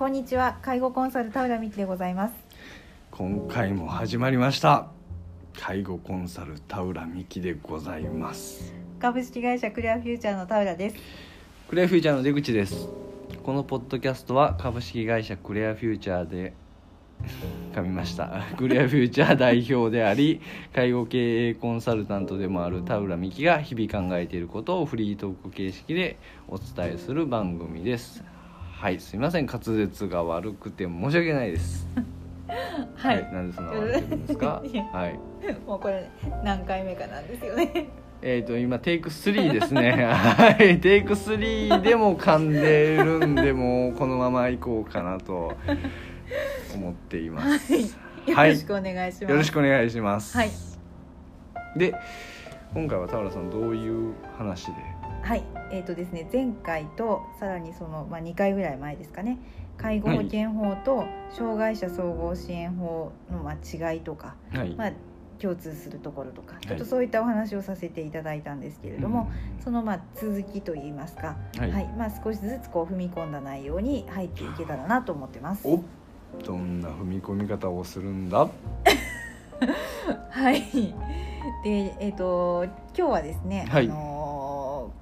こんにちは。介護コンサル田浦美希でございます。今回も始まりました。介護コンサル田浦美希でございます。株式会社クリアフューチャーの田浦です。クレアフューチャーの出口です。このポッドキャストは株式会社クレアフューチャーで噛みました。クレアフューチャー代表であり介護経営コンサルタントでもある田浦美希が日々考えていることをフリートーク形式でお伝えする番組ですはいすいません。滑舌が悪くて申し訳ないです。はい、なんでそんな笑ってるんですか？はい。もうこれ何回目かなんですよね。えー、と今テイク3ですね。はい。テイク3でも噛んでるんでもうこのまま行こうかなと思っています、よはい。ろしくお願いします、よろしくお願いします。はい。で今回は田原さんどういう話で？はいえーとですね前回とさらにその、まあ、2回ぐらい前ですかね。介護保険法と障害者総合支援法のまあ違いとか、はい、まあ、共通するところとかい。ちょっとそういったお話をさせていただいたんですけれども、そのまあ続きといいますか、うんはい、はい。まあ、少しずつこう踏み込んだ内容に入っていけたらなと思ってます。おどんな踏み込み方をするんだ？はい。で、えっ、と今日はですね、はい。あのー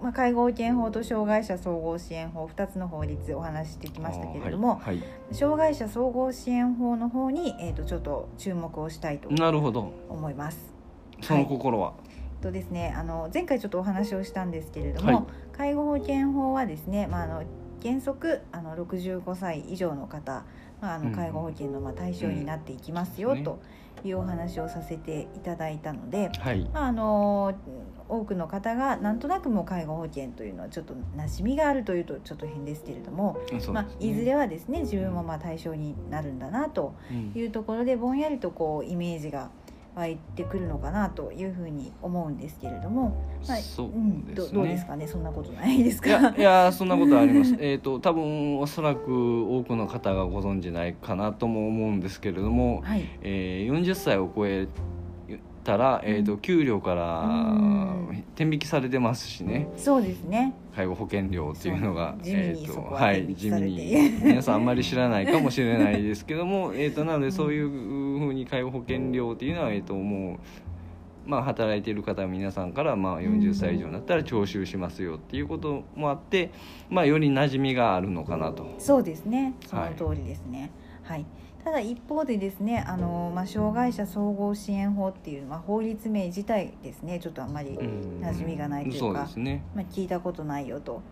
まあ介護保険法と障害者総合支援法2つの法律をお話ししてきましたけれども、はいはい。障害者総合支援法の方にえっ、とちょっと注目をしたいとなるほど。思います。その心は、えっとですね、あの前回ちょっとお話をしたんですけれども、はい。介護保険法はですね、まあ、あの原則あの65歳以上の方、まあ、あうんの介護保険のまあ対象になっていきますよ、うん。というお話をさせていただいたので、はい。まあ、あの多くの方がなんとなくもう介護保険というのはちょっと馴染みがあるというとちょっと変ですけれども、ね。まあ、いずれはですね自分もまあ対象になるんだなとうんいうところでぼんやりとこうイメージが湧いてくるのかなというふうに思うんですけれども、まあそううん、どうですねかね？そんなことないですか？いやいやそんなことありますえっと多分おそらく多くの方がご存じないかなとも思うんですけれども、はい。えー、40歳を超えたら、えー、と給料からうん。天引きされてますしね。そうですね。介護保険料っていうのが地味にえーとははい地味に皆さんあんまり知らないかもしれないですけども えーとなのでそういうふうに介護保険料っていうのは、えー、ともう。まあ、働いている方皆さんからまあ40歳以上になったら徴収しますよっていうこともあって、まあ、より馴染みがあるのかなと。そうですね。そのはい。通りですね。はい、ただ一方でですねあの、まあ、障害者総合支援法っていう、まあ、法律名自体ですねちょっとあんまり、うん。馴染みがないというかそうね。まあ、聞いたことないよと。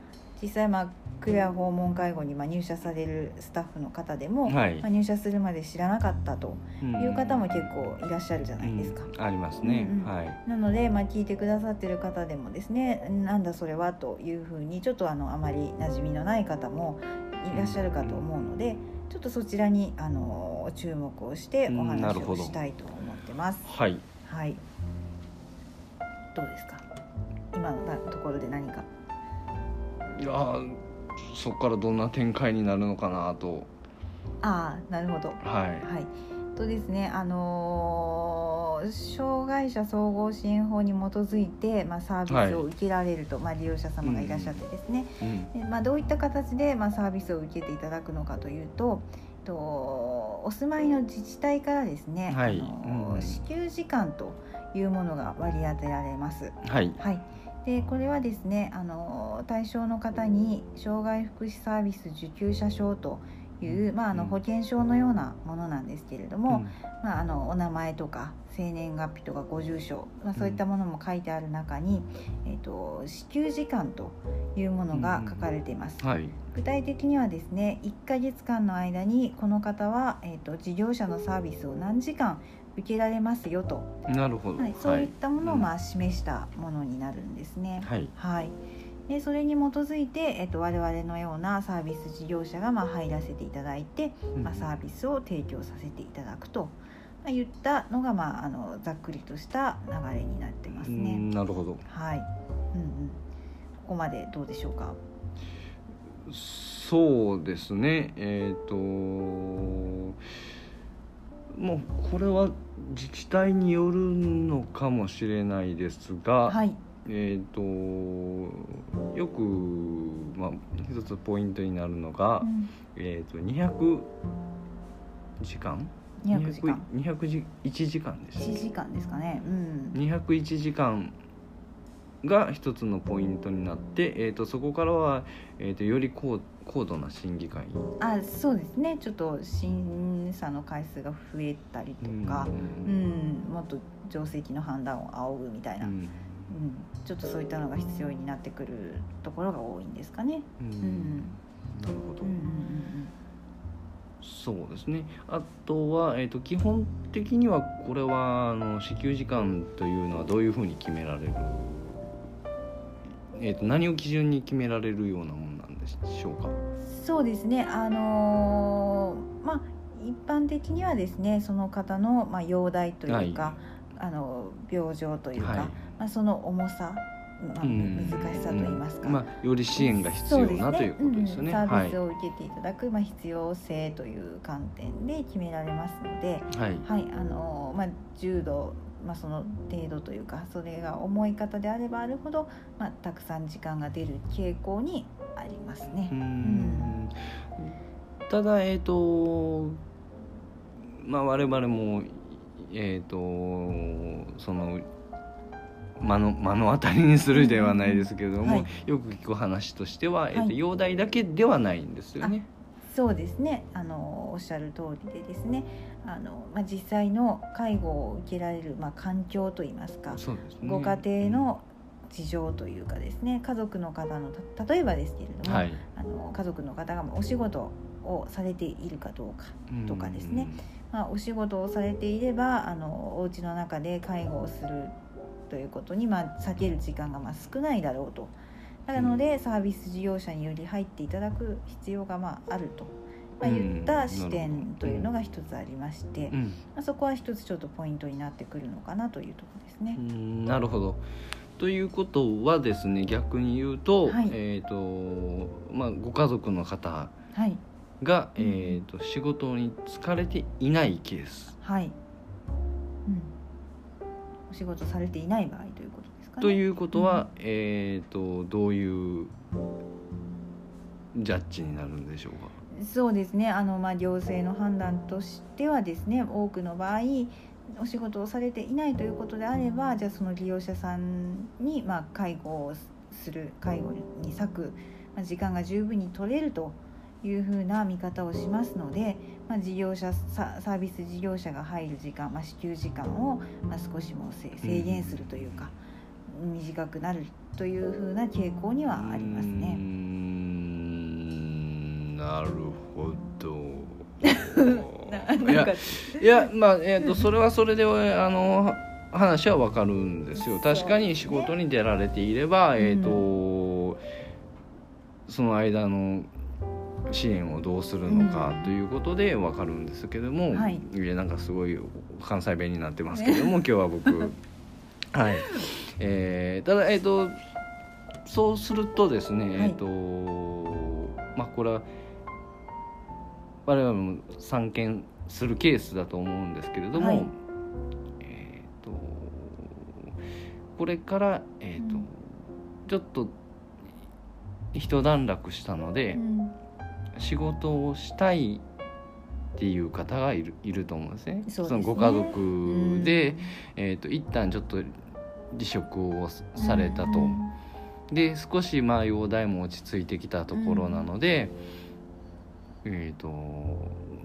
実際、まあ、クレア訪問介護にまあ入社されるスタッフの方でも、はい。まあ、入社するまで知らなかったという方も結構いらっしゃるじゃないですか。うん。ありますね、うんうん。はい。なので、まあ、聞いてくださってる方でもですねなんだそれはというふうにちょっとあのあまり馴染みのない方もいらっしゃるかと思うのでちょっとそちらにあの注目をしてお話をしたいと思ってます。はい。はい。どうですか？今のところで何か？いやーそこからどんな展開になるのかなと。ああなるほど。はい。はい。とですねあのー障害者総合支援法に基づいて、まあ、サービスを受けられると、まあ、利用者様がいらっしゃってですね、うんでまあ、どういった形で、まあ、サービスを受けていただくのかというととお住まいの自治体からですね、はい。あのーうん。支給時間というものが割り当てられます。はい。はい。でこれはですねあの対象の方に障害福祉サービス受給者証という、まあ、あのうん。保険証のようなものなんですけれども、まあ、あのお名前とか生年月日とかご住所、まあ、そういったものも書いてある中に、えー、と支給時間というものが書かれています。うんはい。具体的にはですね1ヶ月間の間にこの方は、えー、と事業者のサービスを何時間受けられますよと、なるほど。はい、そういったものを、うんまあ、示したものになるんですね。はい。はい、でそれに基づいて、えっと、我々のようなサービス事業者がまあ入らせていただいて、まあ、サービスを提供させていただくと、まあ、言ったのが、まあ、あのざっくりとした流れになってますうね。んなるほど。はい、うんうん、ここまでどうでしょうか？そうですね。えっ、ともうこれは自治体によるのかもしれないですが、はい、えっ、とよく、まあ、一つポイントになるのが、うん。えー、と200時間？200時間。200時1時間です1時間ですかね。うん。201時間が一つのポイントになって、えー、とそこからは、えー、とより高高度な審議会。あそうですね。ちょっと審査の回数が増えたりとか、うん。もっと定石の判断を仰ぐみたいな、うんうんちょっとそういったのが必要になってくるところが多いんですかね。うん。ん。なるほど、うんうんそうですね。あとは、えー、と基本的にはこれはあの支給時間というのはどういうふうに決められる、えー、と何を基準に決められるようなものなんでしょうか？うんうんそうですね。あのーまあ一般的にはですねその方の、まあ、容体というか、あの病状というか、はいまあ、その重さ、まあ、うん。難しさといいますか、まあ、より支援が必要な、ということですよね。うんサはい。ービスを受けていただく、まあ、必要性という観点で決められますので、はい。はいあのまあ、重度、まあ、その程度というかそれが重い方であればあるほど、まあ、たくさん時間が出る傾向にありますね。う。ん。ただえっ、とまあ我々もえっ、とその目の目の当たりにするではないですけれども、うんはい。よく聞く話としては、えーとはい容体だけではないんですよね。そうですね。あのおっしゃる通りでですね。あの、まあ、実際の介護を受けられる、まあ、環境といいますか、ね。ご家庭の事情というかですね家族の方のた例えばですけれども、はい。あの家族の方がお仕事をされているかどうかとかですね、まあ、お仕事をされていればあのお家の中で介護をするということに、まあ、避ける時間がまあ少ないだろうと。なので、サービス事業者により入っていただく必要がまああると、まあ、うん言った視点というのが一つありまして、うん。まあ、そこは一つちょっとポイントになってくるのかなというところですね。う。んなるほど。ということはですね逆に言うと,、はい。えーとまあ、ご家族の方はい、が、うんえー、と仕事に疲れていないケース。はい仕事されていない場合ということですかね。ということは、えー、とどういうジャッジになるんでしょうか？そうですね。あの、まあ、行政の判断としてはですね多くの場合お仕事をされていないということであればじゃあその利用者さんに、まあ、介護をする介護に割く、まあ、時間が十分に取れるというふうな見方をしますので、まあ、事業者ササービス事業者が入る時間、まあ、支給時間を、まあ、少しもせ制限するというか、短くなるというふうな傾向にはありますうーね。んなるほど。ないやかいやまあ、えー、とそれはそれであの話はわかるんですよ。確かに仕事に出られていれば、うんえっ、とその間の支援をどうするのかうん。ということでわかるんですけども、はい。やなんかすごい関西弁になってますけども今日は僕。はい。えーただえっ、とそうするとですね、はい。えっ、とまあこれは我々も参見するケースだと思うんですけれども、はい。えっ、とこれからえっ、と、うん。ちょっと一段落したので、うん仕事をしたいっていう方がいるいると思うんですね。そね。のご家族で、うん。えー、と一旦ちょっと離職をされたと、うん。で少しまあ容体も落ち着いてきたところなので、えっ、と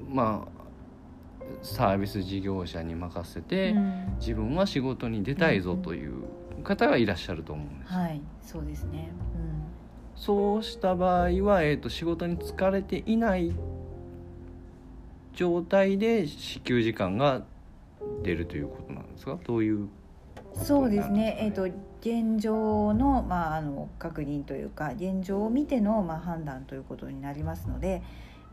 まあサービス事業者に任せて、うん。自分は仕事に出たいぞという方がいらっしゃると思うんです。はいそうですね、そうした場合は、えー、と仕事に疲れていない状態で支給時間が出るということなんですか？どういううん、そうですね。えっ、とと現状の,、まあ、あの確認というか現状を見ての、まあ、判断ということになりますので、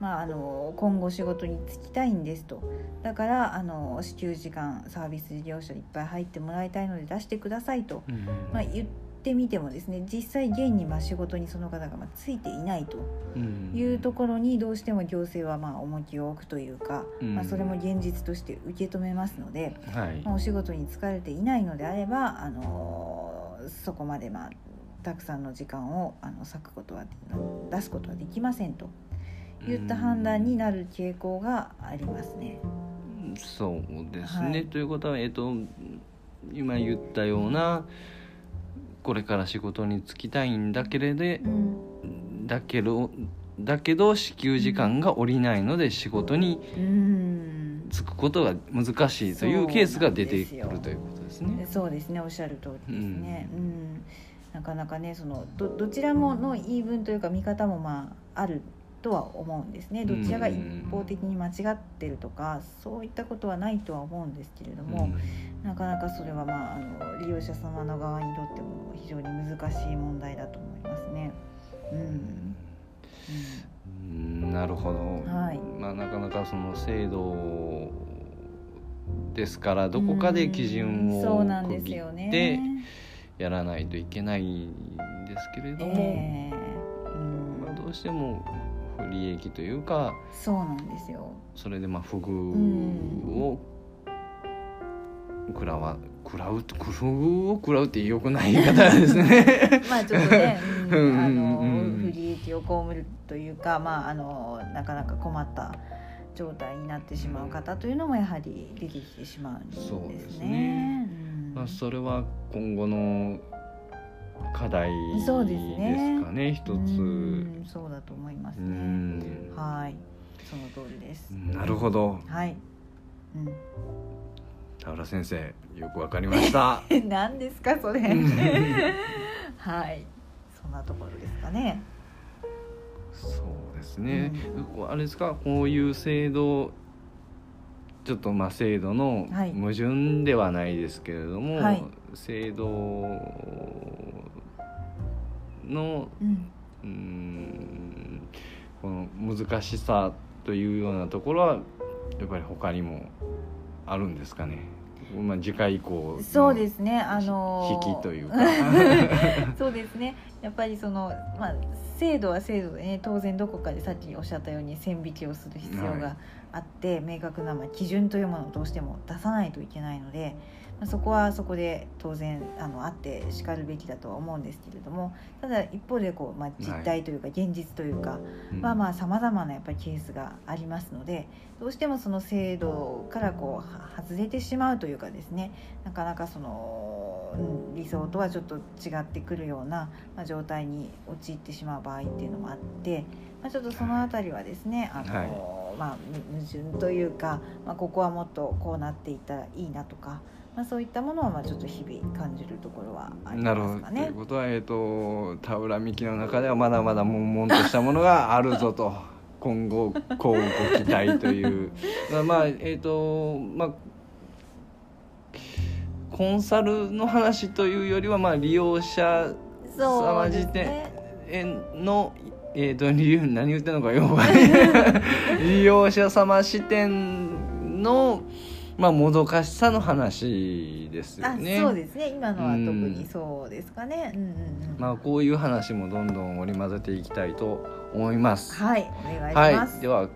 まあ、あの今後仕事に就きたいんですと。だからあの支給時間サービス事業者いっぱい入ってもらいたいので出してくださいと、うんまあ、言ってみてもですね実際現にまあ仕事にその方がまあついていないとうん。いうところにどうしても行政はまあ重きを置くというか、うん。まあ、それも現実として受け止めますので、はい。まあ、お仕事に疲れていないのであれば、あのーそこまでまあたくさんの時間をあの割くことは出すことはできませんといった判断になる傾向がありますね。そうですね、はい。ということは、えっと今言ったようなこれから仕事に就きたいんだけれどうん。だけどだけど支給時間が下りないので仕事にうん。就くことが難しいというケースが出てくるということですね。そうですね。おっしゃる通りですね。うん。なかなかねそのどどちらもの言い分というか見方もまああるとは思うんですね。どちらが一方的に間違ってるとかそういったことはないとは思うんですけれども、なかなかそれは、まあ、あの利用者様の側にとっても非常に難しい問題だと思いますね。うん。うん。うん。なるほど、はい。まあ、なかなかその制度ですからどこかで基準うん。そうなんを区切ですよってね。やらないといけないんですけれども、ええ。うん。まあ、どうしても不利益というかそうなんですよ。それでまあ不遇を食らわ食らう不遇を食らうってよくない言い方ですね。まあちょっとね、う うんん、あのうん不利益を被るというか、まああのなかなか困った状態になってしまう方というのもやはり出てきてしまうんですね。そうですねうんまあ、それは今後の課題ですそうですね。かね一つ。うんそうだと思いますうね。ん。はい、その通りです。なるほど。はい。うん。田浦先生よくわかりました。何ですかそれ。うん。はい。そんなところですかね。そうですね、こうあれですかこういう制度ちょっとまあ制度のはい。矛盾ではないですけれども、はい。制度のうんこの難しさというようなところはやっぱり他にもあるんですかね、まあ、次回以降のそうですね。あの引きというか。そうですね。やっぱりそのまあ制度は制度でね当然どこかでさっきおっしゃったように線引きをする必要はがあって、明確なまあ基準というものをどうしても出さないといけないので、まあ、そこはそこで当然あのあってしかるべきだとは思うんですけれどもただ一方でこう、まあ、実態というか現実というか、うんまあまあさまざまなやっぱりケースがありますのでどうしてもその制度からこうは外れてしまうというかですねなかなかその、うん理想とはちょっと違ってくるような、まあ、状態に陥ってしまう場合っていうのもあって、まあ、ちょっとそのあたりはですねあの、はいまあ、む矛盾というか、まあ、ここはもっとこうなっていったらいいなとか。まあ、そういったものはまあちょっと日々感じるところはありなるほど。ますかね。ということは、えー、と田浦美希の中ではまだまだ悶々としたものがあるぞと。今後こうご期待という。まあまあえっ、とまあコンサルの話というよりはまあ利用者様時点ね。のえー、と理由何言ってんのかよ 利用者様視点のまあもどかしさの話ですよあね。そうですね今のは特にそうですかね。うんうんうんまあこういう話もどんどん織り交ぜていきたいと思います。はいお願いしはます。い、では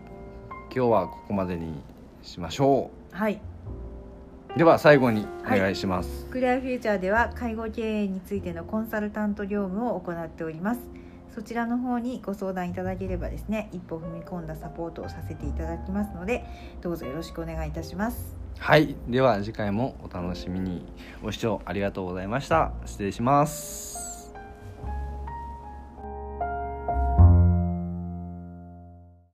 今日はここまでにしましょはい、う。では最後にお願いします。クリアフューチャーでは介護経営についてのコンサルタント業務を行っております。そちらの方にご相談いただければですね、一歩踏み込んだサポートをさせていただきますので、どうぞよろしくお願いいたします。はい、では次回もお楽しみに。ご視聴ありがとうございました。失礼します。